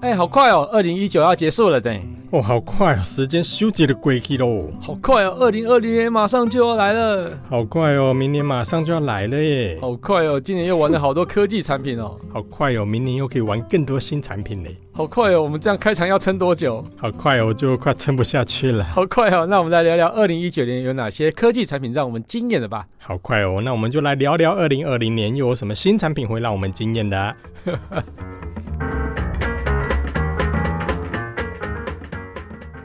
哎，好快哦，二零一九要结束了呢。哦，好快哦，时间咻一下就过去喽。好快哦，二零二零年马上就要来了。好快哦，明年马上就要来了耶。好快哦，今年又玩了好多科技产品哦。好快哦，明年又可以玩更多新产品嘞。好快哦，我们这样开场要撑多久？好快哦，就快撑不下去了。好快哦，那我们来聊聊二零一九年有哪些科技产品让我们惊艳的吧。好快哦，那我们就来聊聊二零二零年又有什么新产品会让我们惊艳的啊。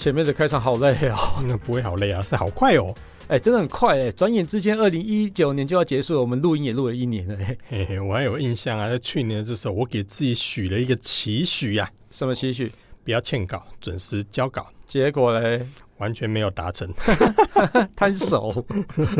前面的开场好累哦，那 不会好累啊，是好快哦，哎，真的很快哎，转眼之间二零一九年就要结束了，我们录音也录了一年了，嘿。嘿，我还有印象啊，在去年的这时候，我给自己许了一个期许呀，什么期许？不要欠稿，准时交稿，结果嘞，完全没有达成，摊手，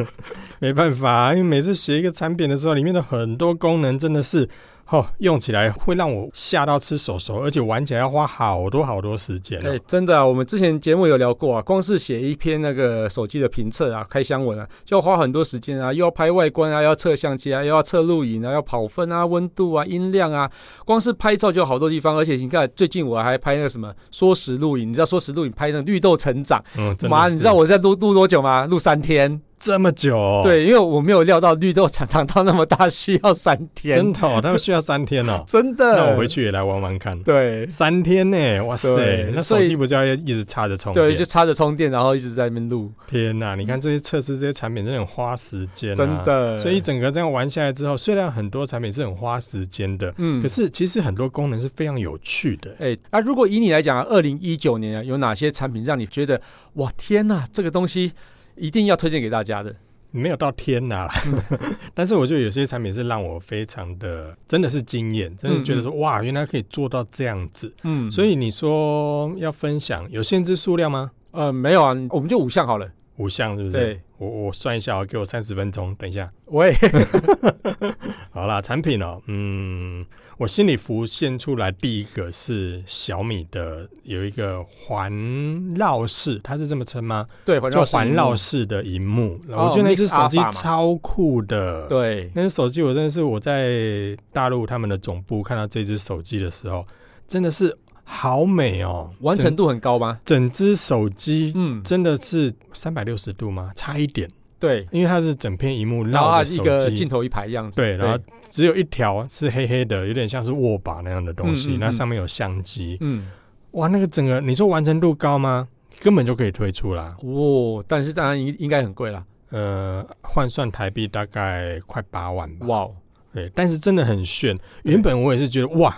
没办法，因为每次写一个产品的时候，里面的很多功能真的是。哦，用起来会让我吓到吃手手，而且玩起来要花好多好多时间。哎，真的啊，我们之前节目有聊过啊，光是写一篇那个手机的评测啊，开箱文啊，就要花很多时间啊，又要拍外观啊，要测相机啊，又要测录影啊，要跑分啊，温度啊，音量啊，光是拍照就好多地方。而且你看，最近我还拍那个什么缩时录影，你知道缩时录影拍那个绿豆成长，嗯，妈，你知道我在录录多久吗？录三天。这么久、哦，对，因为我没有料到绿豆长长到那么大，需要三天。真的、哦，他们需要三天哦，真的。那我回去也来玩玩看。对，三天呢，哇塞，那手机不就要一直插着充电？对，就插着充电，然后一直在那边录。天哪，你看这些测试这些产品真的很花时间、啊，真的。所以一整个这样玩下来之后，虽然很多产品是很花时间的，嗯，可是其实很多功能是非常有趣的。哎，啊，如果以你来讲啊，二零一九年啊，有哪些产品让你觉得哇，天哪，这个东西一定要推荐给大家的？没有到天哪，但是我觉得有些产品是让我非常的，真的是惊艳，真的觉得说、嗯嗯、哇，原来可以做到这样子。嗯，所以你说要分享，有限制数量吗？呃，没有啊，我们就五项好了。五项是不是？对，我我算一下，给我三十分钟，等一下。喂，好啦，产品哦，嗯。我心里浮现出来第一个是小米的，有一个环绕式，它是这么称吗？对，环绕环绕式的荧幕。我觉得那只手机超酷的。对，那只手机我真的是我在大陆他们的总部看到这只手机的时候，真的是好美哦，完成度很高吗？整只手机，嗯，真的是三百六十度吗？差一点。对，因为它是整片荧幕绕一个镜头一排样子。对，然后只有一条是黑黑的，有点像是握把那样的东西。那、嗯嗯嗯、上面有相机。嗯，哇，那个整个你说完成度高吗？根本就可以推出啦。哦，但是当然应应该很贵啦。呃，换算台币大概快八万吧。哇，对，但是真的很炫。原本我也是觉得哇。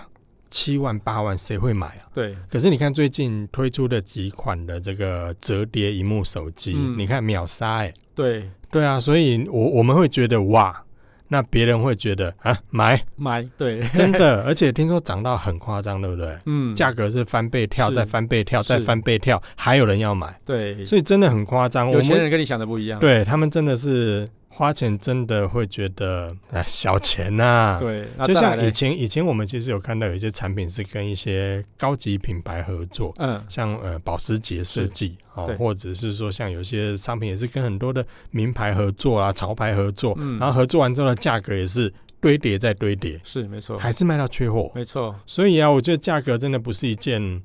七万八万谁会买啊？对，可是你看最近推出的几款的这个折叠荧幕手机，嗯、你看秒杀哎、欸，对。对啊，所以我我们会觉得哇，那别人会觉得啊买？买对，真的，而且听说涨到很夸张，对不对？嗯，价格是翻倍跳，再翻倍跳，再翻倍跳，还有人要买，对，所以真的很夸张。有钱人跟你想的不一样，对他们真的是。花钱真的会觉得哎小钱呐、啊，对，就像以前以前我们其实有看到有一些产品是跟一些高级品牌合作，嗯，像呃保时捷设计哦，或者是说像有些商品也是跟很多的名牌合作啊、潮牌合作，嗯，然后合作完之后的价格也是堆叠再堆叠，是没错，还是卖到缺货，没错。所以啊，我觉得价格真的不是一件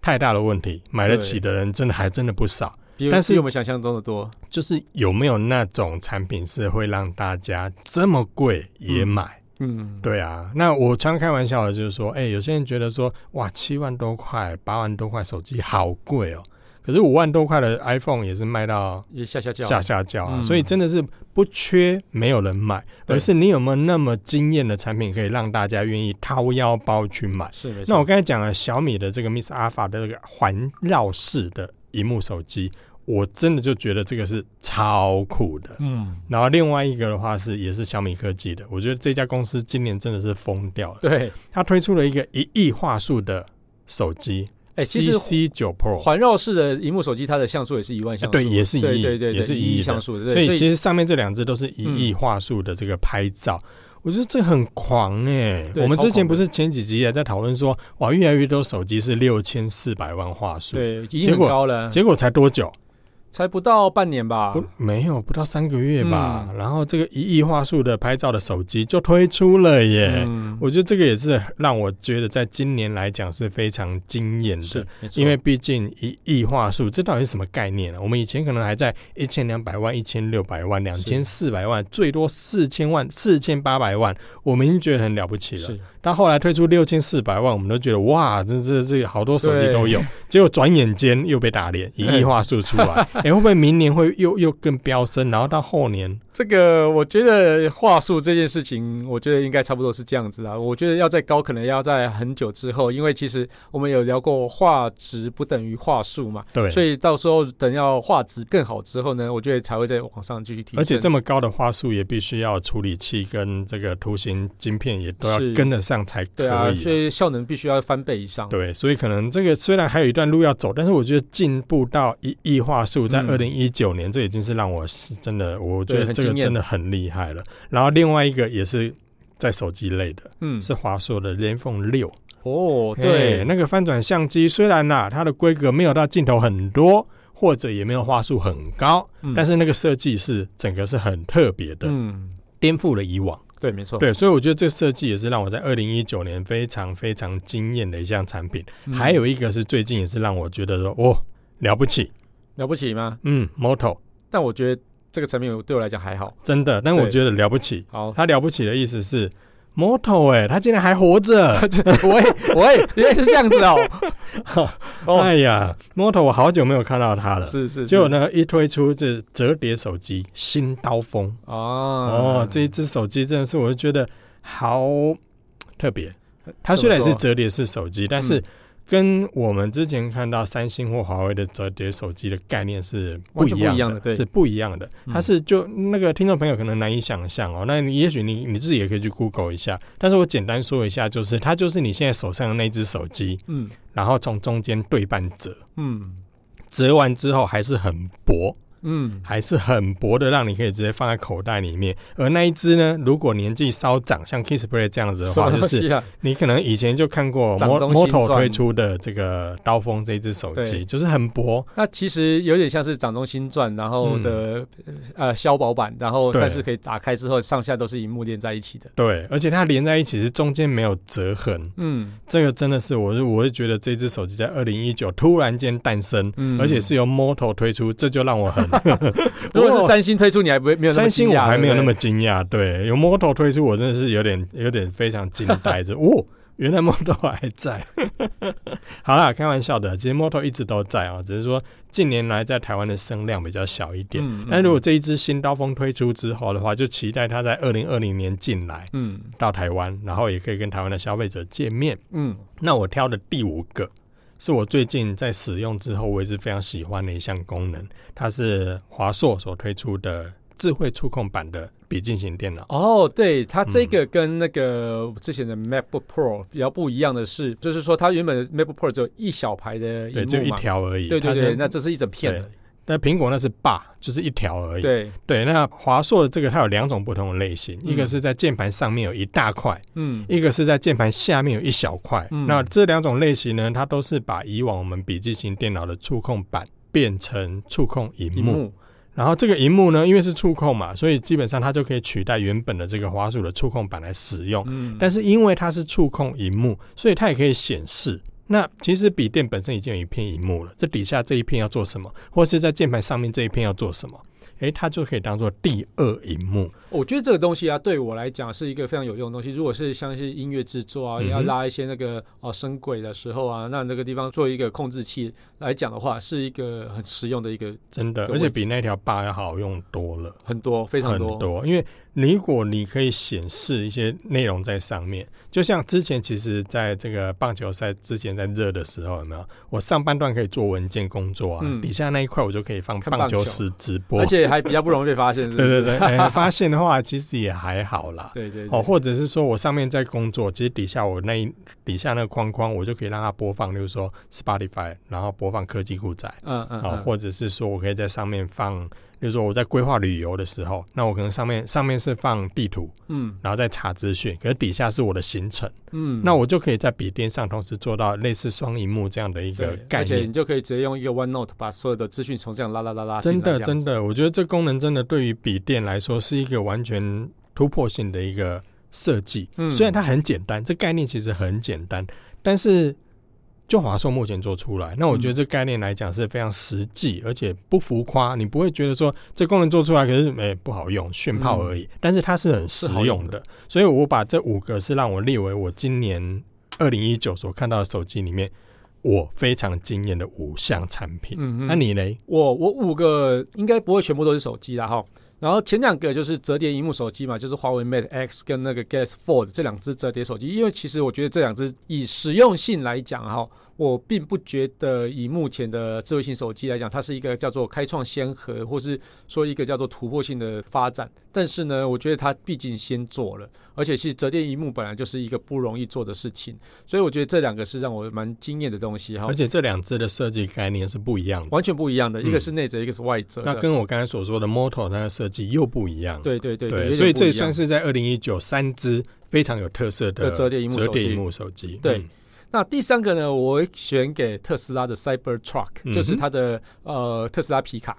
太大的问题，买得起的人真的还真的不少。但是有没有想象中的多？就是有没有那种产品是会让大家这么贵也买？嗯，嗯对啊。那我常开玩笑的，就是说，哎、欸，有些人觉得说，哇，七万多块、八万多块手机好贵哦。可是五万多块的 iPhone 也是卖到也下下叫，下下叫啊。所以真的是不缺没有人买，而是你有没有那么惊艳的产品，可以让大家愿意掏腰包去买？是没错。那我刚才讲了小米的这个 Miss Alpha 的这个环绕式的荧幕手机。我真的就觉得这个是超酷的，嗯，然后另外一个的话是也是小米科技的，我觉得这家公司今年真的是疯掉了，对，它推出了一个一亿画素的手机。哎，其实 C 九 Pro 环绕式的荧幕手机，它的像素也是一万像素，对，也是一亿，对对，也是一亿像素的。所以其实上面这两只都是一亿画素的这个拍照，我觉得这很狂哎。我们之前不是前几集也在讨论说，哇，越来越多手机是六千四百万画素，对，已经很高了。结果才多久？才不到半年吧？不，没有，不到三个月吧。嗯、然后这个一亿画素的拍照的手机就推出了耶。嗯、我觉得这个也是让我觉得在今年来讲是非常惊艳的，因为毕竟一亿画素，这到底是什么概念呢、啊？我们以前可能还在一千两百万、一千六百万、两千四百万，最多四千万、四千八百万，我们已经觉得很了不起了。但后来推出六千四百万，我们都觉得哇，这这这好多手机都有。结果转眼间又被打脸，一亿画素出来。欸、会不会明年会又又更飙升？然后到后年，这个我觉得话术这件事情，我觉得应该差不多是这样子啦。我觉得要再高，可能要在很久之后，因为其实我们有聊过画质不等于话术嘛。对。所以到时候等要画质更好之后呢，我觉得才会再往上继续提升。而且这么高的话素也必须要处理器跟这个图形晶片也都要跟得上才可以。对啊，所以效能必须要翻倍以上。对，所以可能这个虽然还有一段路要走，但是我觉得进步到一亿画素在二零一九年，这已经是让我是真的，我觉得这个真的很厉害了。然后另外一个也是在手机类的，嗯，是华硕的 ZenFone 六。哦，对，那个翻转相机虽然呐，它的规格没有到镜头很多，或者也没有画素很高，但是那个设计是整个是很特别的，嗯，颠覆了以往。对，没错。对，所以我觉得这个设计也是让我在二零一九年非常非常惊艳的一项产品。还有一个是最近也是让我觉得说，哦，了不起。了不起吗？嗯，Moto，但我觉得这个产品对我来讲还好，真的。但我觉得了不起。好，他了不起的意思是 Moto，哎，他竟然还活着。喂喂，原来是这样子哦。哎呀，Moto，我好久没有看到他了。是是。结果呢，一推出这折叠手机新刀锋哦哦，这一只手机真的是，我就觉得好特别。它虽然是折叠式手机，但是。跟我们之前看到三星或华为的折叠手机的概念是不一样的，是不一样的。它是就那个听众朋友可能难以想象哦，那你也许你你自己也可以去 Google 一下。但是我简单说一下，就是它就是你现在手上的那只手机，嗯，然后从中间对半折，嗯，折完之后还是很薄。嗯，还是很薄的，让你可以直接放在口袋里面。而那一只呢，如果年纪稍长，像 Kissplay 这样子的话，啊、就是你可能以前就看过 Moto 推出的这个刀锋这一支手机，就是很薄。那其实有点像是掌中新钻，然后的、嗯、呃消薄版，然后但是可以打开之后上下都是荧幕连在一起的。对，而且它连在一起是中间没有折痕。嗯，这个真的是我是我是觉得这只手机在二零一九突然间诞生，嗯、而且是由 Moto 推出，这就让我很。如果是三星推出，你还不会没有那么惊讶？三星我还没有那么惊讶。对，有 Moto 推出，我真的是有点有点非常惊呆着。哦，原来 Moto 还在。好啦，开玩笑的，其实 Moto 一直都在啊，只是说近年来在台湾的声量比较小一点。嗯嗯、但如果这一支新刀锋推出之后的话，就期待它在二零二零年进来，嗯，到台湾，然后也可以跟台湾的消费者见面。嗯，那我挑的第五个。是我最近在使用之后，我也是非常喜欢的一项功能。它是华硕所推出的智慧触控版的笔记型电脑。哦，对，它这个跟那个之前的 MacBook Pro 比较不一样的是，嗯、就是说它原本的 MacBook Pro 只有一小排的，对，就一条而已。对对对，那这是一整片的。那苹果那是霸，就是一条而已。对对，那华硕的这个它有两种不同的类型，嗯、一个是在键盘上面有一大块，嗯，一个是在键盘下面有一小块。嗯、那这两种类型呢，它都是把以往我们笔记型电脑的触控板变成触控荧幕，幕然后这个荧幕呢，因为是触控嘛，所以基本上它就可以取代原本的这个华硕的触控板来使用。嗯，但是因为它是触控荧幕，所以它也可以显示。那其实笔电本身已经有一片荧幕了，这底下这一片要做什么，或是在键盘上面这一片要做什么？诶，它就可以当做第二荧幕。我觉得这个东西啊，对我来讲是一个非常有用的东西。如果是像一些音乐制作啊，要拉一些那个哦声轨的时候啊，那那个地方做一个控制器来讲的话，是一个很实用的一个。真的，而且比那条 bar 要好用多了，很多，非常多。很多，因为如果你可以显示一些内容在上面，就像之前其实在这个棒球赛之前在热的时候，有没有？我上半段可以做文件工作啊，嗯、底下那一块我就可以放棒球时直播，而且还比较不容易被发现是不是。对 对对、欸，发现的话其实也还好啦。对对对。哦，或者是说我上面在工作，其实底下我那一底下那个框框，我就可以让它播放，例如说 Spotify，然后播放科技股仔，嗯嗯，哦，或者是说我可以在上面放。比如说我在规划旅游的时候，那我可能上面上面是放地图，嗯，然后再查资讯，可是底下是我的行程，嗯，那我就可以在笔电上同时做到类似双荧幕这样的一个概念，而且你就可以直接用一个 OneNote 把所有的资讯从这样拉拉拉拉。真的真的，我觉得这功能真的对于笔电来说是一个完全突破性的一个设计。嗯，虽然它很简单，这概念其实很简单，但是。就华硕目前做出来，那我觉得这概念来讲是非常实际，而且不浮夸。你不会觉得说这功能做出来可是没、欸、不好用，炫炮而已。嗯、但是它是很实用的，所以我把这五个是让我列为我今年二零一九所看到的手机里面我非常惊艳的五项产品。嗯嗯，那你呢？我我五个应该不会全部都是手机啦哈。然后前两个就是折叠荧幕手机嘛，就是华为 Mate X 跟那个 Galaxy Fold 这两只折叠手机。因为其实我觉得这两只以实用性来讲哈，我并不觉得以目前的智慧型手机来讲，它是一个叫做开创先河，或是说一个叫做突破性的发展。但是呢，我觉得它毕竟先做了，而且是折叠荧幕本来就是一个不容易做的事情，所以我觉得这两个是让我蛮惊艳的东西哈。而且这两只的设计概念是不一样的，完全不一样的，一个是内折，一个是外折。那跟我刚才所说的 Moto 它的设计。又不一样，对对对对，所以这也算是在二零一九三支非常有特色的折叠萤幕手机。对，那第三个呢，我选给特斯拉的 Cybertruck，就是它的呃特斯拉皮卡。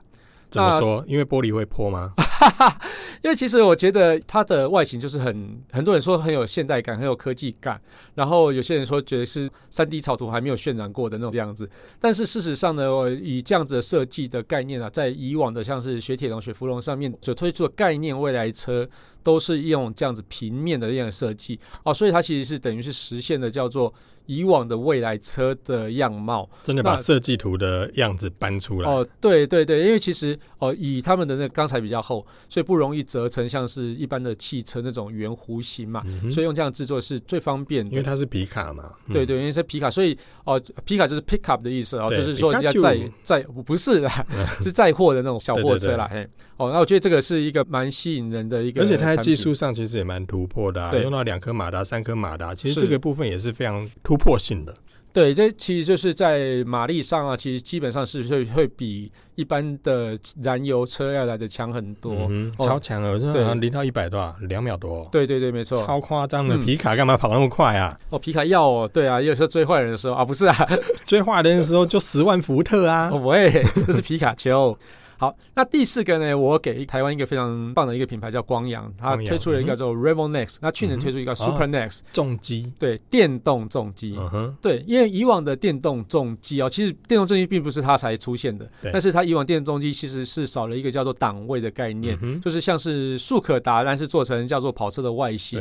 怎么说？因为玻璃会破吗？因为其实我觉得它的外形就是很很多人说很有现代感，很有科技感。然后有些人说觉得是三 D 草图还没有渲染过的那种样子。但是事实上呢，我以这样子的设计的概念啊，在以往的像是雪铁龙、雪佛龙上面所推出的概念未来车，都是用这样子平面的这样的设计哦，所以它其实是等于是实现的叫做。以往的未来车的样貌，真的把设计图的样子搬出来。哦，对对对，因为其实哦，以他们的那个钢材比较厚，所以不容易折成像是一般的汽车那种圆弧形嘛，嗯、所以用这样制作是最方便的。因为它是皮卡嘛，嗯、对对，因为是皮卡，所以哦，皮卡就是 pick up 的意思哦，就是说人家载载不是啦，是载货的那种小货车啦。嘿，哦，那我觉得这个是一个蛮吸引人的一个，而且它在技术上其实也蛮突破的啊，用到两颗马达、三颗马达，其实这个部分也是非常突。破性的，对，这其实就是在马力上啊，其实基本上是会会比一般的燃油车要来的强很多，嗯、超强了，好像零到一百多少，两秒多，对对对，没错，超夸张的。皮卡干嘛跑那么快啊？嗯、哦，皮卡要哦，对啊，有时候追坏人的时候啊，不是啊，追坏人的时候就十万伏特啊，哦、喂，这是皮卡丘。好，那第四个呢？我给台湾一个非常棒的一个品牌叫光阳，它推出了一个叫做 Revo Next，那去年推出一个 Super Next 重机，对，电动重机，嗯，对，因为以往的电动重机哦，其实电动重机并不是它才出现的，但是它以往电动重机其实是少了一个叫做档位的概念，就是像是速可达，但是做成叫做跑车的外形。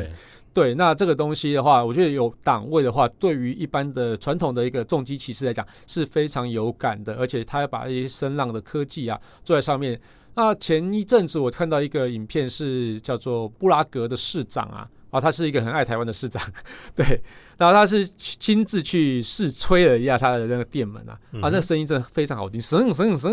对，那这个东西的话，我觉得有档位的话，对于一般的传统的一个重机骑士来讲是非常有感的，而且他要把一些声浪的科技啊做在上面。那前一阵子我看到一个影片，是叫做布拉格的市长啊，啊，他是一个很爱台湾的市长，对，然后他是亲自去试吹了一下他的那个电门啊，嗯、啊，那声音真的非常好听，声声声，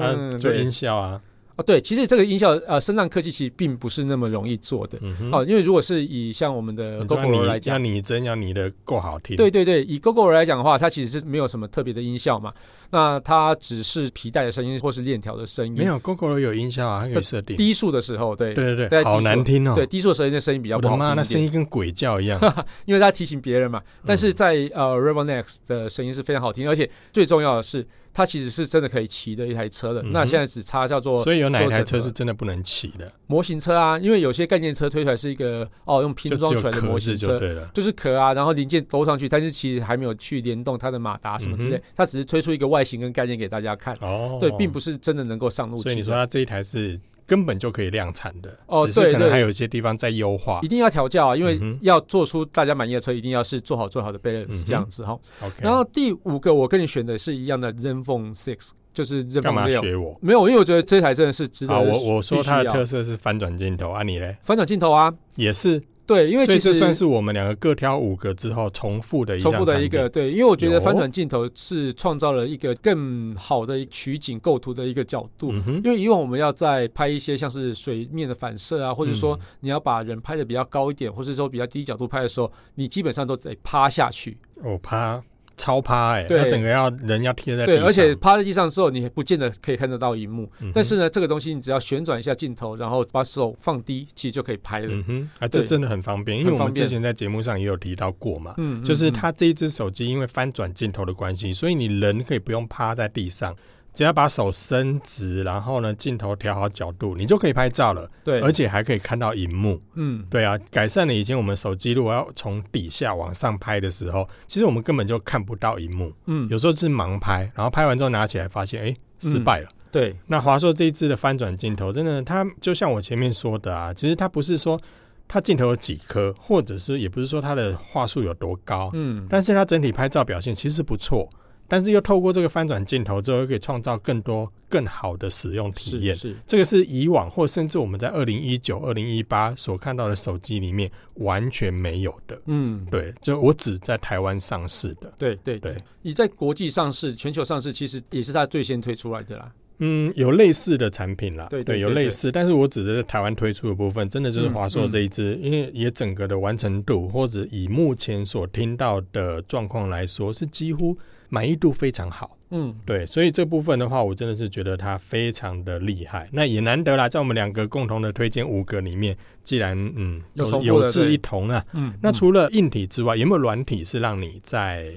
嗯，做音效啊。哦，对，其实这个音效呃，声浪科技其实并不是那么容易做的。嗯、哼哦，因为如果是以像我们的 Gogoro 来讲，要拟真，要拟的够好听。对对对，以 Gogoro 来讲的话，它其实是没有什么特别的音效嘛。那它只是皮带的声音或是链条的声音。没有 Gogoro 有音效啊，它可以设定低速的时候，对对对对，好难听哦。对，低速的时候那声音比较不好听。我的妈，那声音跟鬼叫一样，因为它提醒别人嘛。但是在、嗯、呃 Revo Nex 的声音是非常好听，而且最重要的是。它其实是真的可以骑的一台车的，嗯、那现在只差叫做，所以有哪一台车是真的不能骑的？模型车啊，因为有些概念车推出来是一个哦，用拼装出来的模型车，就，就是壳啊，然后零件兜上去，但是其实还没有去联动它的马达什么之类，嗯、它只是推出一个外形跟概念给大家看，哦，对，并不是真的能够上路。所以你说它这一台是？根本就可以量产的哦，只是可能还有一些地方在优化，一定要调教啊，因为要做出大家满意的车，一定要是做好做好的 balance 这样子哈。OK，然后第五个我跟你选的是一样的 ZenFone Six 就是干嘛学我？没有，因为我觉得这台真的是值得。我我说它的特色是翻转镜头啊，你嘞？翻转镜头啊，也是。对，因为其实这算是我们两个各挑五个之后重复的一重复的一个对，因为我觉得翻转镜头是创造了一个更好的取景构图的一个角度。嗯、因为以往我们要在拍一些像是水面的反射啊，或者说你要把人拍的比较高一点，或者说比较低角度拍的时候，你基本上都得趴下去。哦，趴。超趴哎、欸，对，整个要人要贴在地上，对，而且趴在地上之后，你不见得可以看得到荧幕、嗯。但是呢，这个东西你只要旋转一下镜头，然后把手放低，其实就可以拍了。嗯哼，啊，这真的很方便，因为我们之前在节目上也有提到过嘛。嗯，就是它这一只手机因为翻转镜头的关系，所以你人可以不用趴在地上。只要把手伸直，然后呢，镜头调好角度，你就可以拍照了。对，而且还可以看到荧幕。嗯，对啊，改善了以前我们手机如果要从底下往上拍的时候，其实我们根本就看不到荧幕。嗯，有时候是盲拍，然后拍完之后拿起来发现，哎、欸，失败了。嗯、对，那华硕这一支的翻转镜头，真的，它就像我前面说的啊，其实它不是说它镜头有几颗，或者是也不是说它的画素有多高。嗯，但是它整体拍照表现其实不错。但是又透过这个翻转镜头之后，又可以创造更多更好的使用体验。是，是，这个是以往或甚至我们在二零一九、二零一八所看到的手机里面完全没有的。嗯，对，就我只在台湾上市的。对对对，你在国际上市、全球上市，其实也是它最先推出来的啦。嗯，有类似的产品啦，对对，有类似，但是我指的是台湾推出的部分，真的就是华硕这一支，嗯嗯，因为也整个的完成度，或者以目前所听到的状况来说，是几乎。满意度非常好，嗯，对，所以这部分的话，我真的是觉得它非常的厉害。那也难得啦，在我们两个共同的推荐五个里面，既然嗯有有志一同啊，嗯，那除了硬体之外，有没有软体是让你在？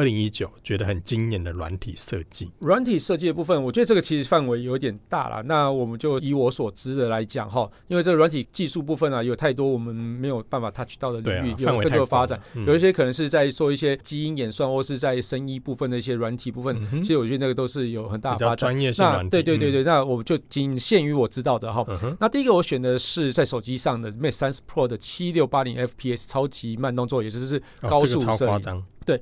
二零一九觉得很惊艳的软体设计，软体设计的部分，我觉得这个其实范围有点大了。那我们就以我所知的来讲哈，因为这个软体技术部分啊，有太多我们没有办法 touch 到的领域，有更多的发展。有一些可能是在做一些基因演算，或是在生医部分的一些软体部分。其实我觉得那个都是有很大的发展。专业性软体。对对对对，那我们就仅限于我知道的哈。那第一个我选的是在手机上的 Mate 三十 Pro 的七六八零 FPS 超级慢动作，也就是高速摄影。对。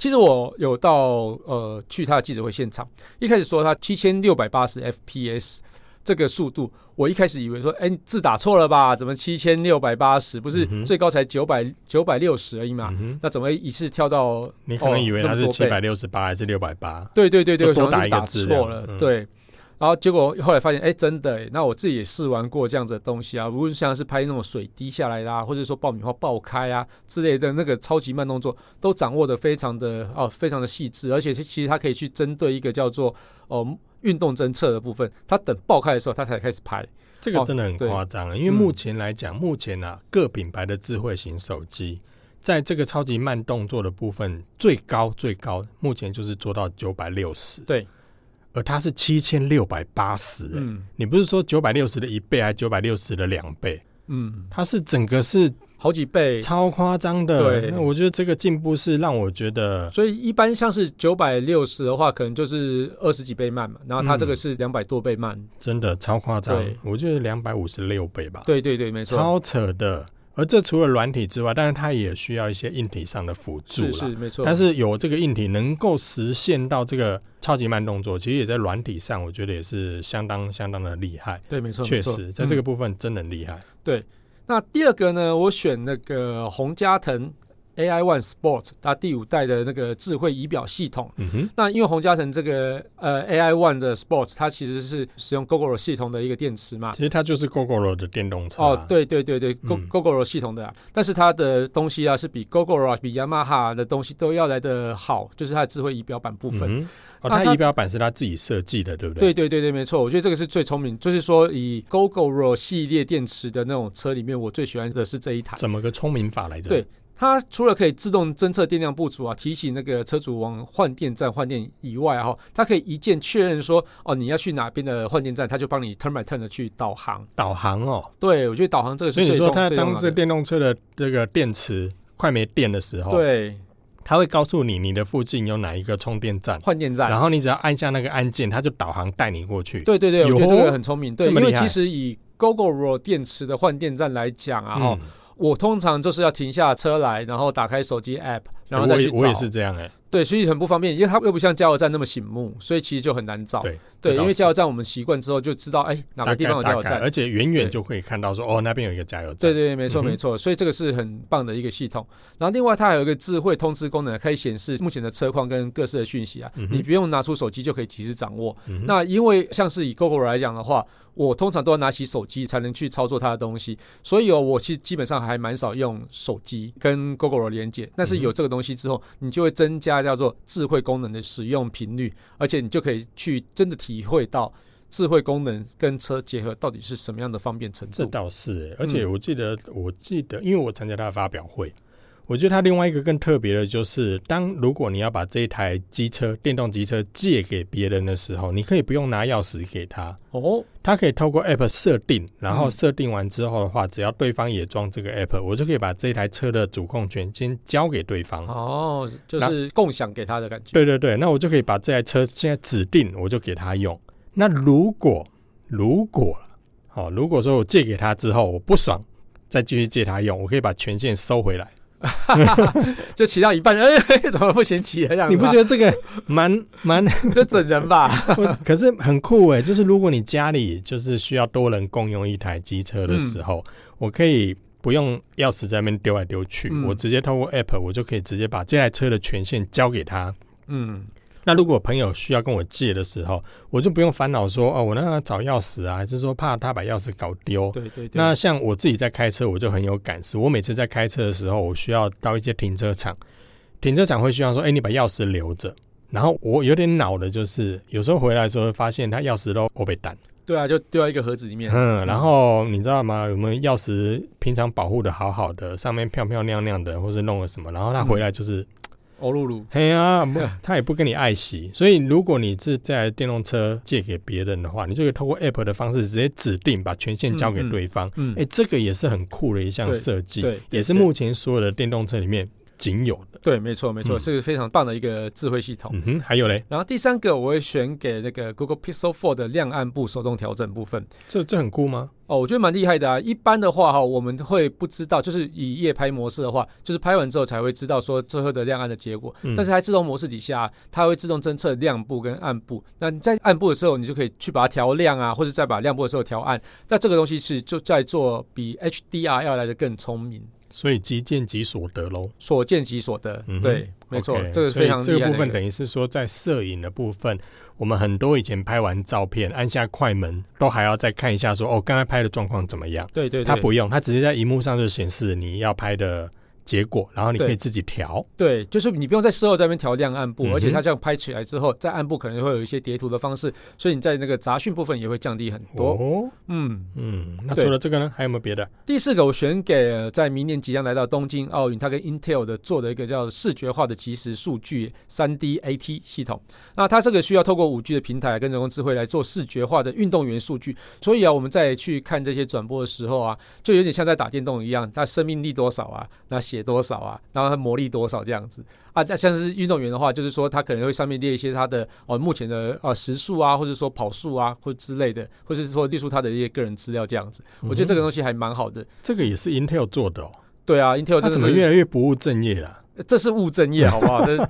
其实我有到呃去他的记者会现场，一开始说他七千六百八十 FPS 这个速度，我一开始以为说，哎，字打错了吧？怎么七千六百八十？不是最高才九百九百六十而已嘛？嗯、那怎么一次跳到？你可能以为他是七百六十八还是六百八？对对对对，我多打一个字错了，嗯、对。然后结果后来发现，哎，真的，那我自己也试玩过这样子的东西啊，无论像是拍那种水滴下来啦、啊，或者说爆米花爆开啊之类的那个超级慢动作，都掌握的非常的哦，非常的细致，而且其实它可以去针对一个叫做哦运动侦测的部分，它等爆开的时候，它才开始拍。这个真的很夸张啊，因为目前来讲，目前啊各品牌的智慧型手机，在这个超级慢动作的部分，最高最高，目前就是做到九百六十。对。而它是七千六百八十，嗯，你不是说九百六十的一倍，还是九百六十的两倍？嗯，它是整个是好几倍，超夸张的。对，我觉得这个进步是让我觉得，所以一般像是九百六十的话，可能就是二十几倍慢嘛，然后它这个是两百多倍慢，嗯，真的超夸张。我觉得两百五十六倍吧。对对对，没错，超扯的。而这除了软体之外，但是它也需要一些硬体上的辅助了。是是没错。但是有这个硬体能够实现到这个超级慢动作，其实也在软体上，我觉得也是相当相当的厉害。对，没错，确实在这个部分真的很厉害。嗯。对，那第二个呢，我选那个洪家腾。AI One Sport，它第五代的那个智慧仪表系统。嗯哼。那因为洪嘉诚这个呃 AI One 的 Sport，它其实是使用 Gogoro 系统的一个电池嘛。其实它就是 Gogoro 的电动车。哦，对对对对，Go Gogoro 系统的。但是它的东西啊，是比 Gogoro 比 Yamaha 的东西都要来的好，就是它的智慧仪表板部分。嗯、哦，它仪表板是它自己设计的，对不对？对对对对，没错。我觉得这个是最聪明，就是说以 Gogoro 系列电池的那种车里面，我最喜欢的是这一台。怎么个聪明法来着？对。它除了可以自动侦测电量不足啊，提醒那个车主往换电站换电以外哈，它可以一键确认说哦，你要去哪边的换电站，它就帮你 turn by turn 的去导航。导航哦，对，我觉得导航这个是最重要的。所以你说它当这电动车的这个电池快没电的时候，对，它会告诉你你的附近有哪一个充电站、换电站，然后你只要按下那个按键，它就导航带你过去。对对对，我觉得这个很聪明。对，因为其实以 Gogoro 电池的换电站来讲啊，哈、嗯。我通常就是要停下车来，然后打开手机 App，然后再去找。我也是这样哎、欸。对，所以很不方便，因为它又不像加油站那么醒目，所以其实就很难找。对，对，因为加油站我们习惯之后就知道，哎，哪个地方有加油站，而且远远就可以看到说，哦，那边有一个加油站。对对对，没错没错，所以这个是很棒的一个系统。然后另外它还有一个智慧通知功能，可以显示目前的车况跟各式的讯息啊，你不用拿出手机就可以及时掌握。那因为像是以 Gogoro 来讲的话。我通常都要拿起手机才能去操作它的东西，所以哦，我其实基本上还蛮少用手机跟 Gogoro 连接。但是有这个东西东西之后，你就会增加叫做智慧功能的使用频率，而且你就可以去真的体会到智慧功能跟车结合到底是什么样的方便程度。这倒是，而且我记得，我记得，因为我参加他的发表会。我觉得它另外一个更特别的就是，当如果你要把这一台机车、电动机车借给别人的时候，你可以不用拿钥匙给他哦，他可以透过 App 设定，然后设定完之后的话，只要对方也装这个 App，我就可以把这台车的主控权先交给对方哦，就是共享给他的感觉。对对对，那我就可以把这台车现在指定，我就给他用。那如果如果哦，如果说我借给他之后我不爽，再继续借他用，我可以把权限收回来。就骑到一半，哎、欸，怎么不嫌弃这样？你不觉得这个蛮蛮 这整人吧？可是很酷哎，就是如果你家里就是需要多人共用一台机车的时候，嗯、我可以不用钥匙在那边丢来丢去，嗯、我直接透过 App，我就可以直接把这台车的权限交给他。嗯。那如果朋友需要跟我借的时候，我就不用烦恼说哦，我那找钥匙啊，还是说怕他把钥匙搞丢。对对对。那像我自己在开车，我就很有感受。我每次在开车的时候，我需要到一些停车场，停车场会需要说，哎、欸，你把钥匙留着。然后我有点恼的就是，有时候回来的时候会发现他钥匙都我被弹。对啊，就丢到一个盒子里面。嗯，然后你知道吗？有没有钥匙平常保护的好好的，上面漂漂亮亮的，或是弄了什么，然后他回来就是。嗯欧露露，嘿啊，他也不跟你爱惜，所以如果你是在电动车借给别人的话，你就可以透过 App 的方式直接指定把权限交给对方。嗯，哎、嗯欸，这个也是很酷的一项设计，也是目前所有的电动车里面仅有的。对，没错，没错，是个非常棒的一个智慧系统。嗯哼，还有嘞，然后第三个我会选给那个 Google Pixel 4的亮暗部手动调整部分。这这很酷吗？哦，我觉得蛮厉害的啊。一般的话哈，我们会不知道，就是以夜拍模式的话，就是拍完之后才会知道说最后的亮暗的结果。嗯、但是在自动模式底下，它会自动侦测亮部跟暗部。那你在暗部的时候，你就可以去把它调亮啊，或者再把亮部的时候调暗。那这个东西是就在做比 HDR 要来的更聪明。所以即见即所得喽，所见即所得，嗯、对，没错，okay, 这个非常。这个部分等于是说，在摄影的部分，我们很多以前拍完照片，按下快门，都还要再看一下说，哦，刚才拍的状况怎么样？对，对对，他不用，他直接在荧幕上就显示你要拍的。结果，然后你可以自己调。对，就是你不用在事后在那边调亮暗部，嗯、而且它这样拍起来之后，在暗部可能会有一些叠图的方式，所以你在那个杂讯部分也会降低很多。哦，嗯嗯。那除了这个呢，还有没有别的？第四个我选给在明年即将来到东京奥运，它跟 Intel 的做的一个叫视觉化的即时数据三 D AT 系统。那它这个需要透过五 G 的平台跟人工智慧来做视觉化的运动员数据，所以啊，我们在去看这些转播的时候啊，就有点像在打电动一样，它生命力多少啊？那写。多少啊？然后他魔力多少这样子啊？像像是运动员的话，就是说他可能会上面列一些他的哦目前的呃时速啊，或者说跑速啊，或之类的，或者是说列出他的一些个人资料这样子。我觉得这个东西还蛮好的。这个也是 Intel 做的哦。对啊，Intel 这怎么越来越不务正业了？这是务正业，好不好？这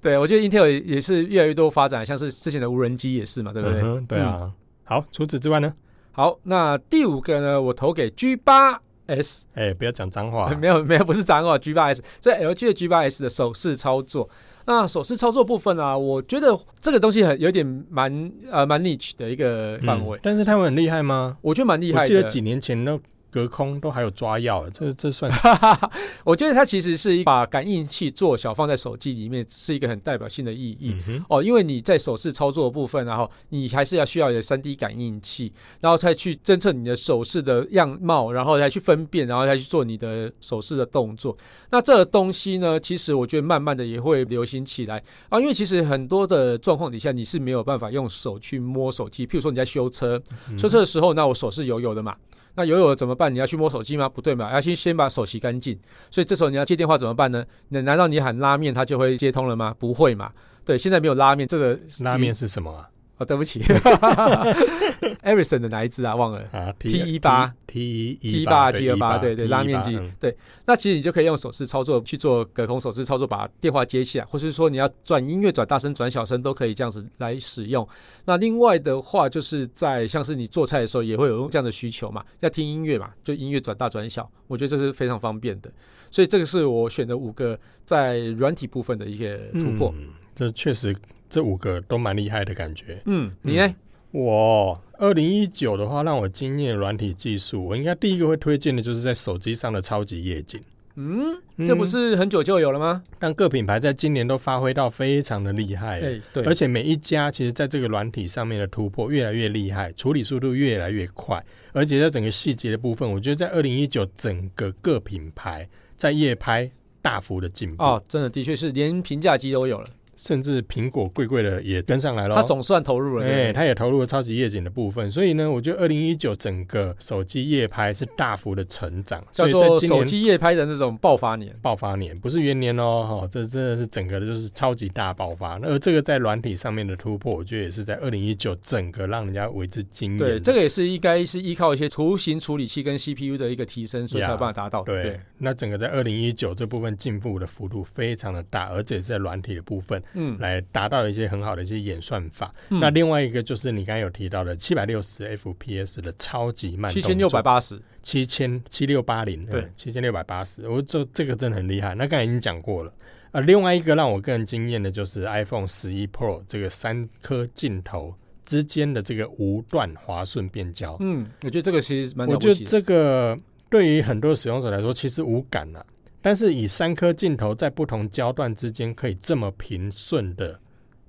对，我觉得 Intel 也是越来越多发展，像是之前的无人机也是嘛，对不对？对啊。好，除此之外呢？好，那第五个呢，我投给 G 八。S，哎、欸，不要讲脏话，没有没有，不是脏话。G 八 S，所以 LG 的 G 八 S 的手势操作，那手势操作部分啊，我觉得这个东西很有点蛮呃蛮 niche 的一个范围、嗯。但是他们很厉害吗？我觉得蛮厉害的。我记得几年前呢。隔空都还有抓药，这这算？我觉得它其实是一把感应器做小放在手机里面，是一个很代表性的意义、嗯、哦。因为你在手势操作的部分，然后你还是要需要有三 D 感应器，然后再去侦测你的手势的样貌，然后再去分辨，然后再去做你的手势的动作。那这个东西呢，其实我觉得慢慢的也会流行起来啊。因为其实很多的状况底下，你是没有办法用手去摸手机，譬如说你在修车，修车的时候，那我手是油油的嘛。那油油怎么办？你要去摸手机吗？不对嘛，要先先把手洗干净。所以这时候你要接电话怎么办呢？那难道你喊拉面，他就会接通了吗？不会嘛。对，现在没有拉面，这个拉面是什么啊？哦，对不起，Ericsson 的哪一支啊？忘了啊，T 一八 T T 八 T 二八，对对，拉面机，对。那其实你就可以用手势操作去做隔空手势操作，把电话接起来，或是说你要转音乐、转大声、转小声，都可以这样子来使用。那另外的话，就是在像是你做菜的时候，也会有这样的需求嘛，要听音乐嘛，就音乐转大转小，我觉得这是非常方便的。所以这个是我选的五个在软体部分的一些突破。嗯，这确实。这五个都蛮厉害的感觉。嗯，你呢？我二零一九的话，让我惊艳软体技术，我应该第一个会推荐的就是在手机上的超级夜景。嗯，这不是很久就有了吗？嗯，但各品牌在今年都发挥到非常的厉害。欸，对，而且每一家其实在这个软体上面的突破越来越厉害，处理速度越来越快，而且在整个细节的部分，我觉得在二零一九整个各品牌在夜拍大幅的进步。哦，真的，的确是连平价机都有了。甚至苹果贵贵的也跟上来了，他总算投入了，哎，他也投入了超级夜景的部分，所以呢，我觉得二零一九整个手机夜拍是大幅的成长，叫做手机夜拍的那种爆发年，爆发年不是元年哦，哈，这真的是整个的就是超级大爆发。而这个在软体上面的突破，我觉得也是在二零一九整个让人家为之惊艳。对，这个也是应该是依靠一些图形处理器跟 CPU 的一个提升，所以才有办法达到。对，对，那整个在二零一九这部分进步的幅度非常的大，而且是在软体的部分，嗯，来达。到一些很好的一些演算法。嗯、那另外一个就是你刚才有提到的七百六十 FPS 的超级慢，七千六百八十，七千七六八零，对，七千六百八十。我这这个真的很厉害。那刚才已经讲过了。呃，另外一个让我更惊艳的就是 iPhone 十一 Pro 这个三颗镜头之间的这个无段滑顺变焦。嗯，我觉得这个其实蛮，我觉得这个对于很多使用者来说其实无感了、啊。但是以三颗镜头在不同焦段之间可以这么平顺的。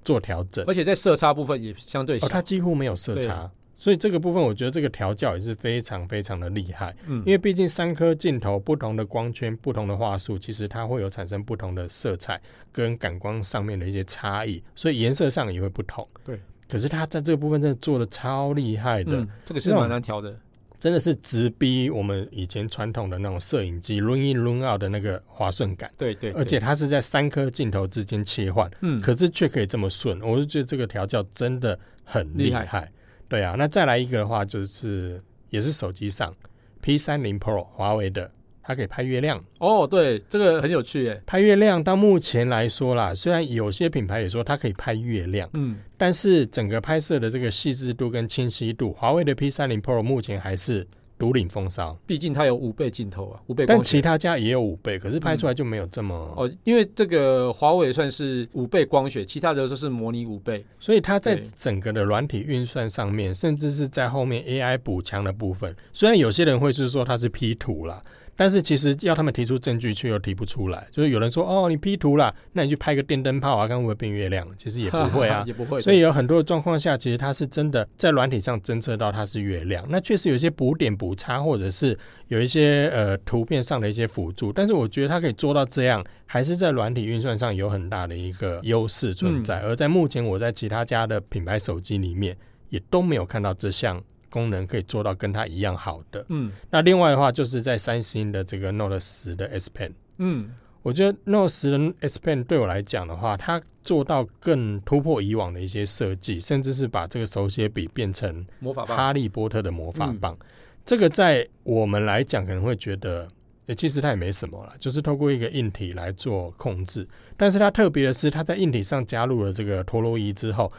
做调整，而且在色差部分也相对小，哦，它几乎没有色差，所以这个部分我觉得这个调教也是非常非常的厉害。嗯，因为毕竟三颗镜头不同的光圈、不同的话术，其实它会有产生不同的色彩跟感光上面的一些差异，所以颜色上也会不同。对，可是它在这个部分真的做的超厉害的，嗯，这个是蛮难调的。真的是直逼我们以前传统的那种摄影机 run in run out 的那个滑顺感。对，对对，而且它是在三颗镜头之间切换，嗯，可是却可以这么顺，我就觉得这个调教真的很厉害。厉害。对啊，那再来一个的话，就是也是手机上 P 三零 Pro 华为的。它可以拍月亮哦，对，这个很有趣耶。拍月亮到目前来说啦，虽然有些品牌也说它可以拍月亮，嗯，但是整个拍摄的这个细致度跟清晰度，华为的 P 三零 Pro 目前还是独领风骚。毕竟它有五倍镜头啊，五倍。但其他家也有五倍，可是拍出来就没有这么、嗯、哦。因为这个华为算是五倍光学，其他的都是模拟五倍，所以它在整个的软体运算上面，甚至是在后面 AI 补强的部分，虽然有些人会是说它是 P 图啦。但是其实要他们提出证据，却又提不出来。就是有人说：“哦，你 P 图了，那你去拍个电灯泡啊，看会不会变月亮？”其实也不 会啊，也不会。所以有很多的状况下，其实它是真的在软体上侦测到它是月亮。那确实有一些补点补差，或者是有一些呃图片上的一些辅助。但是我觉得它可以做到这样，还是在软体运算上有很大的一个优势存在。而在目前我在其他家的品牌手机里面，也都没有看到这项。功能可以做到跟它一样好的，嗯，那另外的话就是在三星的这个 Note 十的 S Pen，嗯，我觉得 Note 十的 S Pen 对我来讲的话，它做到更突破以往的一些设计，甚至是把这个手写笔变成魔法棒，哈利波特的魔法棒。嗯、这个在我们来讲可能会觉得，欸、其实它也没什么了，就是透过一个硬体来做控制。但是它特别的是，它在硬体上加入了这个陀螺仪之后。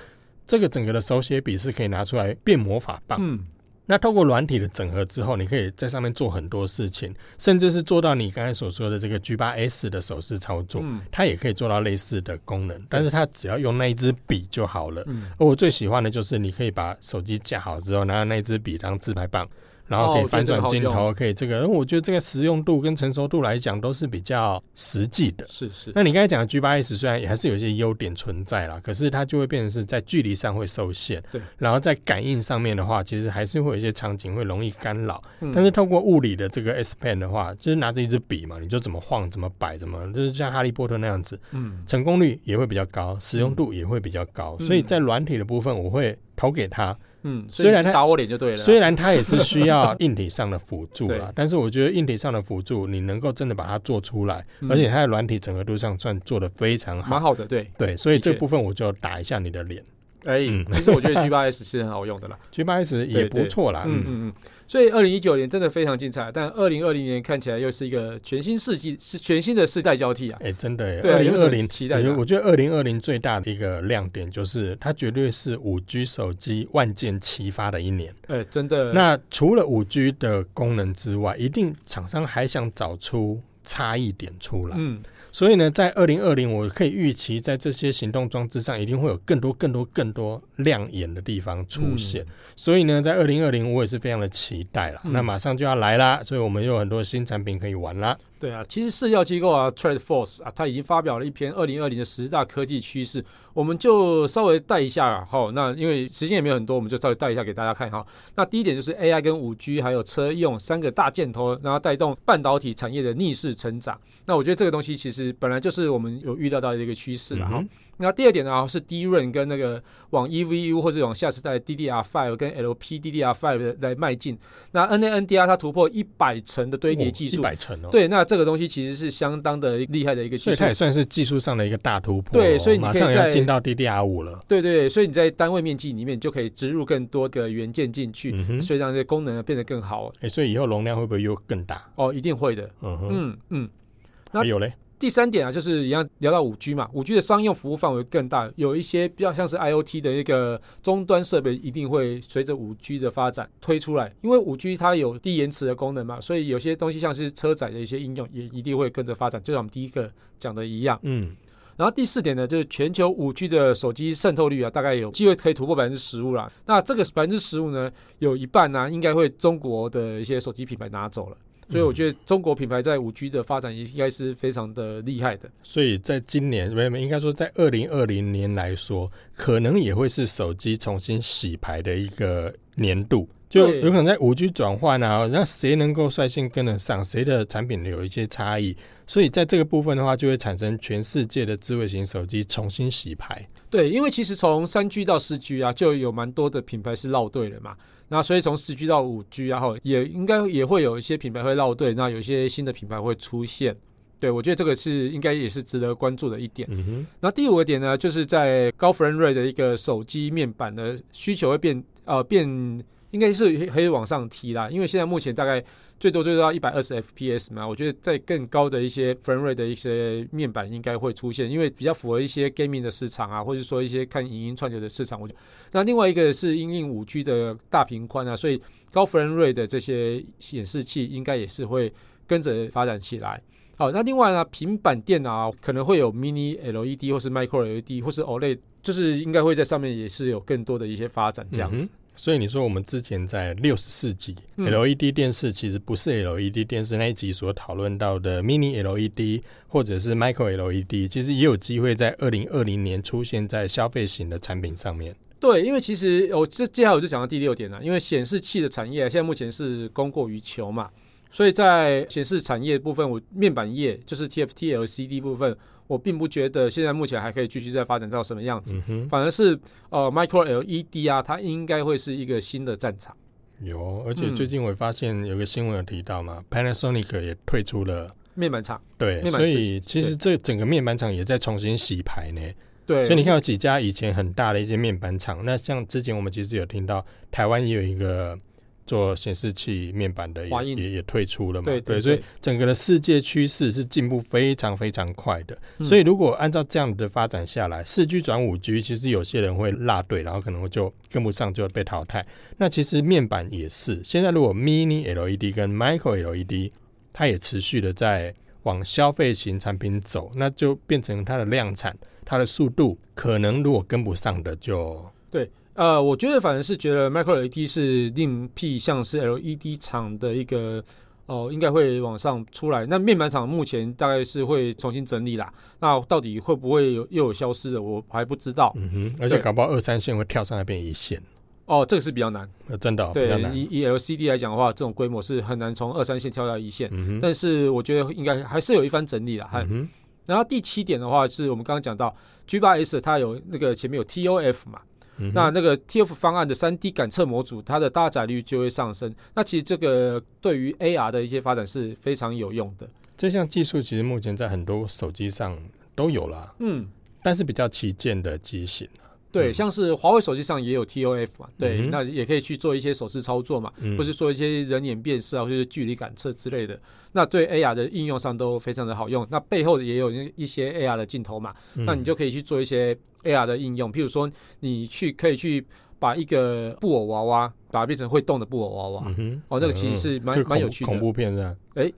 这个整个的手写笔是可以拿出来变魔法棒。嗯，那透过软体的整合之后，你可以在上面做很多事情，甚至是做到你刚才所说的这个 G8S 的手势操作，嗯，它也可以做到类似的功能。但是它只要用那一支笔就好了。嗯，而我最喜欢的就是你可以把手机架好之后，拿那一支笔当自拍棒。然后可以翻转镜头，可以这个，我觉得这个实用度跟成熟度来讲都是比较实际的。是是。那你刚才讲的 G 八 S 虽然也还是有一些优点存在啦，可是它就会变成是在距离上会受限。对。然后在感应上面的话，其实还是会有一些场景会容易干扰。嗯。但是透过物理的这个 S Pen 的话，就是拿着一支笔嘛，你就怎么晃怎么摆怎么，就是像哈利波特那样子。嗯。成功率也会比较高，使用度也会比较高，嗯。所以在软体的部分，我会投给他。嗯，虽然他打我脸就对了。虽然它也是需要硬体上的辅助啦，但是我觉得硬体上的辅助，你能够真的把它做出来，嗯、而且它的软体整合度上算做的非常好，蛮好的，对对，所以这部分我就打一下你的脸。哎，嗯、其实我觉得 G 八 S 是很好用的啦，G 八 S 也不错啦。嗯嗯嗯。所以二零一九年真的非常精彩，但二零二零年看起来又是一个全新世纪，是全新的世代交替啊！哎，真的，对，二零二零期待。我觉得二零二零最大的一个亮点就是它绝对是五 G 手机万箭齐发的一年。哎，真的。那除了五 G 的功能之外，一定厂商还想找出差异点出来。嗯。所以呢，在二零二零，我可以预期在这些行动装置上，一定会有更多、更多、更多亮眼的地方出现。嗯、所以呢，在二零二零，我也是非常的期待了。嗯、那马上就要来啦，所以我们有很多新产品可以玩啦。对啊，其实试药机构啊，TradeForce 啊，它已经发表了一篇二零二零的十大科技趋势，我们就稍微带一下好，那因为时间也没有很多，我们就稍微带一下给大家看哈。那第一点就是 AI 跟五 G 还有车用三个大箭头，然后带动半导体产业的逆势成长。那我觉得这个东西其实本来就是我们有预料到的一个趋势了哈。嗯那第二点呢，是 DRAM 跟那个往 EVU 或者往下时代 DDR5 跟 LPDDR5 在迈进。那 NANDR 它突破一百层的堆叠技术，一百层哦。对，那这个东西其实是相当的厉害的一个技术，所以它也算是技术上的一个大突破。对，所以你可以在进到 DDR5 了。对对，所以你在单位面积里面就可以植入更多个元件进去，所以让这些功能变得更好。哎，所以以后容量会不会又更大？哦，一定会的。嗯哼嗯嗯。还有嘞？第三点啊，就是一样聊到五 G 嘛，五 G 的商用服务范围更大，有一些比较像是 IoT 的一个终端设备，一定会随着五 G 的发展推出来。因为五 G 它有低延迟的功能嘛，所以有些东西像是车载的一些应用，也一定会跟着发展。就像我们第一个讲的一样，嗯。然后第四点呢，就是全球五 G 的手机渗透率啊，大概有机会可以突破百分之十五啦。那这个百分之十五呢，有一半呢、啊，应该会中国的一些手机品牌拿走了。所以我觉得中国品牌在五 G 的发展也应该是非常的厉害的。所以在今年，没没应该说在二零二零年来说，可能也会是手机重新洗牌的一个年度，就有可能在五 G 转换啊，那谁能够率先跟得上，谁的产品有一些差异，所以在这个部分的话，就会产生全世界的智慧型手机重新洗牌。对，因为其实从三 G 到四 G 啊，就有蛮多的品牌是绕队了嘛。那所以从四 G 到五 G，然后也应该也会有一些品牌会绕队，那有一些新的品牌会出现。对，我觉得这个是应该也是值得关注的一点。嗯哼。那第五个点呢，就是在高 frame rate 的一个手机面板的需求会变呃变，应该是可以往上提啦，因为现在目前大概。最多最多到一百二十 FPS 嘛，我觉得在更高的一些 frame rate 的一些面板应该会出现，因为比较符合一些 gaming 的市场啊，或者说一些看影音串流的市场。我觉得，那另外一个是因应五 G 的大屏宽啊，所以高 frame rate 的这些显示器应该也是会跟着发展起来。好，那另外呢，平板电脑可能会有 mini LED 或是 micro LED 或是 OLED，就是应该会在上面也是有更多的一些发展这样子。所以你说我们之前在六十四集 LED 电视，其实不是 LED 电视那一集所讨论到的 Mini LED 或者是 Micro LED，其实也有机会在二零二零年出现在消费型的产品上面。对，因为其实我这接下来我就讲到第六点了，因为显示器的产业现在目前是供过于求嘛，所以在显示产业部分，我面板业就是 TFT LCD 部分。我并不觉得现在目前还可以继续再发展到什么样子，嗯、反而是呃 Micro LED 啊，它应该会是一个新的战场。有，而且最近我发现有个新闻有提到嘛、嗯、，Panasonic 也退出了面板厂。对，面板所以其实这整个面板厂也在重新洗牌呢。对，所以你看有几家以前很大的一些面板厂，那像之前我们其实有听到台湾也有一个。做显示器面板的也也也退出了嘛？对，对，所以整个的世界趋势是进步非常非常快的。嗯、所以如果按照这样的发展下来，四 G 转五 G，其实有些人会落队，然后可能就跟不上，就会被淘汰。那其实面板也是，现在如果 Mini LED 跟 Micro LED，它也持续的在往消费型产品走，那就变成它的量产，它的速度可能如果跟不上的就对。呃，我觉得反正是觉得 Micro LED 是另辟像是 LED 厂的一个哦、呃，应该会往上出来。那面板厂目前大概是会重新整理啦。那到底会不会有又有消失的，我还不知道。嗯哼，而且搞不好二三线会跳上来变一线。哦，这个是比较难，真的、哦、对。以以 LCD 来讲的话，这种规模是很难从二三线跳到一线。嗯哼，但是我觉得应该还是有一番整理啦。嗯哼，然后第七点的话，是我们刚刚讲到 G8S 它有那个前面有 TOF 嘛。那那个 TF 方案的三 D 感测模组，它的搭载率就会上升。那其实这个对于 AR 的一些发展是非常有用的。这项技术其实目前在很多手机上都有了，嗯，但是比较旗舰的机型对，像是华为手机上也有 TOF 嘛，对，嗯、那也可以去做一些手势操作嘛，嗯、或是做一些人眼辨识啊，或者是距离感测之类的。那对 AR 的应用上都非常的好用。那背后也有一些 AR 的镜头嘛，嗯、那你就可以去做一些 AR 的应用，譬如说你去可以去把一个布偶娃娃，把它变成会动的布偶娃娃。嗯、哦，那个其实是蛮蛮、嗯、有趣的。恐怖片是吧？哎。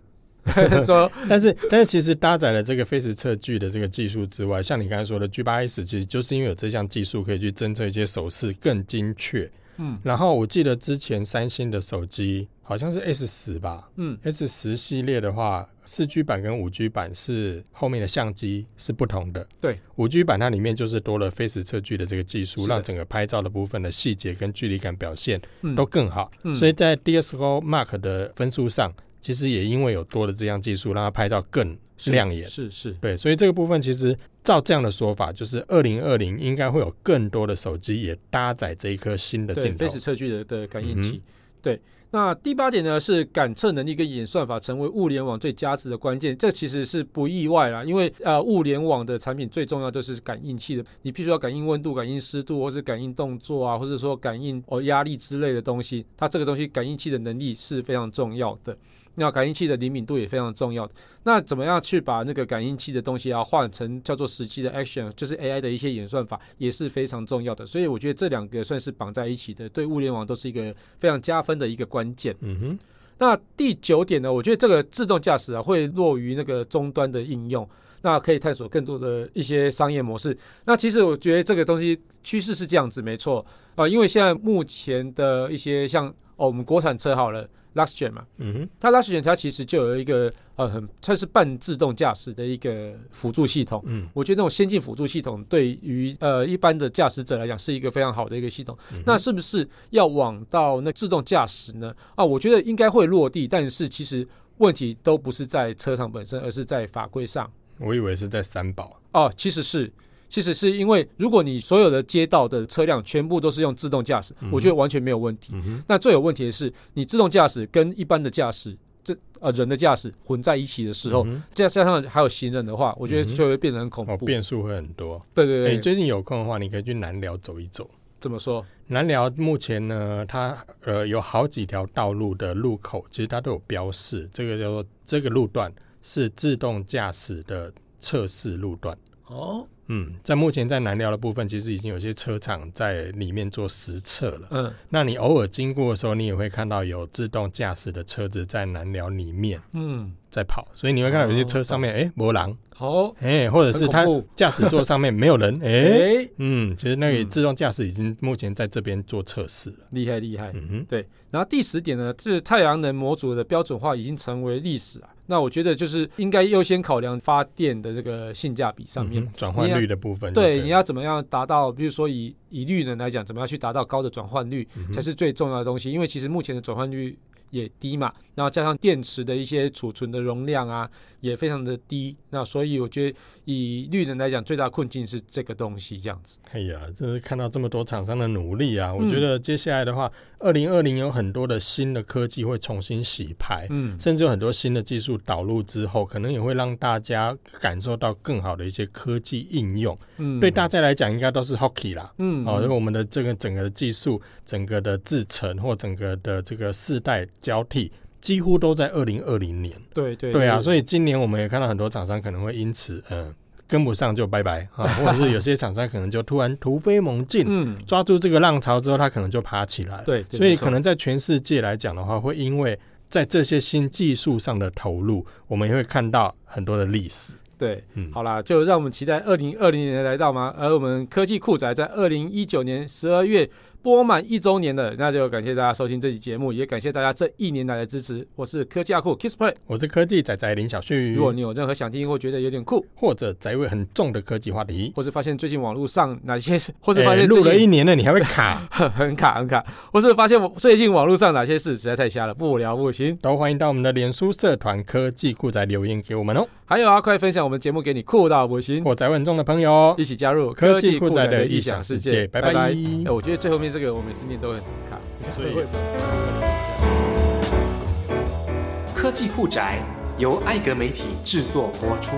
说，但是但是其实搭载了这个 Face 测距的这个技术之外，像你刚才说的 G 八 S，其实就是因为有这项技术可以去侦测一些手势更精确。嗯，然后我记得之前三星的手机好像是 S 十吧，嗯，S 十系列的话，四 G 版跟五 G 版是后面的相机是不同的。对，五 G 版它里面就是多了 Face 测距的这个技术，让整个拍照的部分的细节跟距离感表现都更好。嗯，所以在 DxO Mark 的分数上。其实也因为有多的这样技术，让它拍照更亮眼。是是，是对，所以这个部分其实照这样的说法，就是二零二零应该会有更多的手机也搭载这一颗新的镜头，Face 测距的的感应器。嗯、对，那第八点呢是感测能力跟演算法成为物联网最加值的关键，这其实是不意外啦，因为呃物联网的产品最重要就是感应器的，你必须要感应温度、感应湿度，或是感应动作啊，或者说感应哦压力之类的东西，它这个东西感应器的能力是非常重要的。那感应器的灵敏度也非常重要的。那怎么样去把那个感应器的东西啊换成叫做实际的 action，就是 AI 的一些演算法也是非常重要的。所以我觉得这两个算是绑在一起的，对物联网都是一个非常加分的一个关键。嗯哼。那第九点呢，我觉得这个自动驾驶啊会落于那个终端的应用，那可以探索更多的一些商业模式。那其实我觉得这个东西趋势是这样子，没错啊，因为现在目前的一些像哦我们国产车好了。Luxgen 嘛，嗯哼，它 Luxgen 它其实就有一个呃很，它是半自动驾驶的一个辅助系统。嗯，我觉得那种先进辅助系统对于呃一般的驾驶者来讲是一个非常好的一个系统。嗯、那是不是要往到那自动驾驶呢？啊，我觉得应该会落地，但是其实问题都不是在车上本身，而是在法规上。我以为是在三宝哦，其实是。其实是因为，如果你所有的街道的车辆全部都是用自动驾驶，我觉得完全没有问题。嗯、那最有问题的是，你自动驾驶跟一般的驾驶，这呃人的驾驶混在一起的时候，再、嗯、加上还有行人的话，我觉得就会变得很恐怖，变数会很多。对对对，你最近有空的话，你可以去南寮走一走。怎么说？南寮目前呢，它呃有好几条道路的路口，其实它都有标示，这个叫做这个路段是自动驾驶的测试路段。哦。嗯，在目前在南寮的部分，其实已经有些车厂在里面做实测了。嗯，那你偶尔经过的时候，你也会看到有自动驾驶的车子在南寮里面，嗯，在跑。所以你会看到有些车上面，哎，没狼。好，哎，或者是他驾驶座上面没有人，哎，嗯，其实那个自动驾驶已经目前在这边做测试了，厉害厉害。嗯哼，对。然后第十点呢，就是太阳能模组的标准化已经成为历史啊。那我觉得就是应该优先考量发电的这个性价比上面，转换率的部分。对，对，你要怎么样达到？比如说以以绿能来讲，怎么样去达到高的转换率，才是最重要的东西。因为其实目前的转换率也低嘛，然后加上电池的一些储存的容量啊，也非常的低。那所以我觉得以绿能来讲，最大困境是这个东西这样子。哎呀，就是看到这么多厂商的努力啊，我觉得接下来的话。二零二零有很多的新的科技会重新洗牌，嗯，甚至有很多新的技术导入之后，可能也会让大家感受到更好的一些科技应用。嗯，对大家来讲，应该都是 hockey 啦，嗯，哦，因为我们的这个整个的技术、整个的制程或整个的这个世代交替，几乎都在二零二零年。对对对啊，所以今年我们也看到很多厂商可能会因此，嗯。跟不上就拜拜啊，或者是有些厂商可能就突然突飞猛进，嗯，抓住这个浪潮之后，他可能就爬起来。对，所以可能在全世界来讲的话，会因为在这些新技术上的投入，我们也会看到很多的历史。对，嗯，好啦，就让我们期待二零二零年来到吗？而我们科技酷宅在二零一九年十二月。播满一周年了，那就感谢大家收听这期节目，也感谢大家这一年来的支持。我是科技阿酷 Kissplay，我是科技仔仔林小旭。如果你有任何想听或觉得有点酷，或者宅味很重的科技话题，或是发现最近网络上哪些，或是发现录、欸、了一年了你还会卡，很卡很卡，或是发现最近网络上哪些事实在太瞎了，不聊不行，都欢迎到我们的脸书社团科技酷仔留言给我们哦。还有啊，快分享我们节目给你酷到不行或宅味很重的朋友，一起加入科技酷仔的异想世界。拜拜。哎、欸，我觉得最后面这个我每次念都会卡。所以，科技酷宅由艾格媒体制作播出。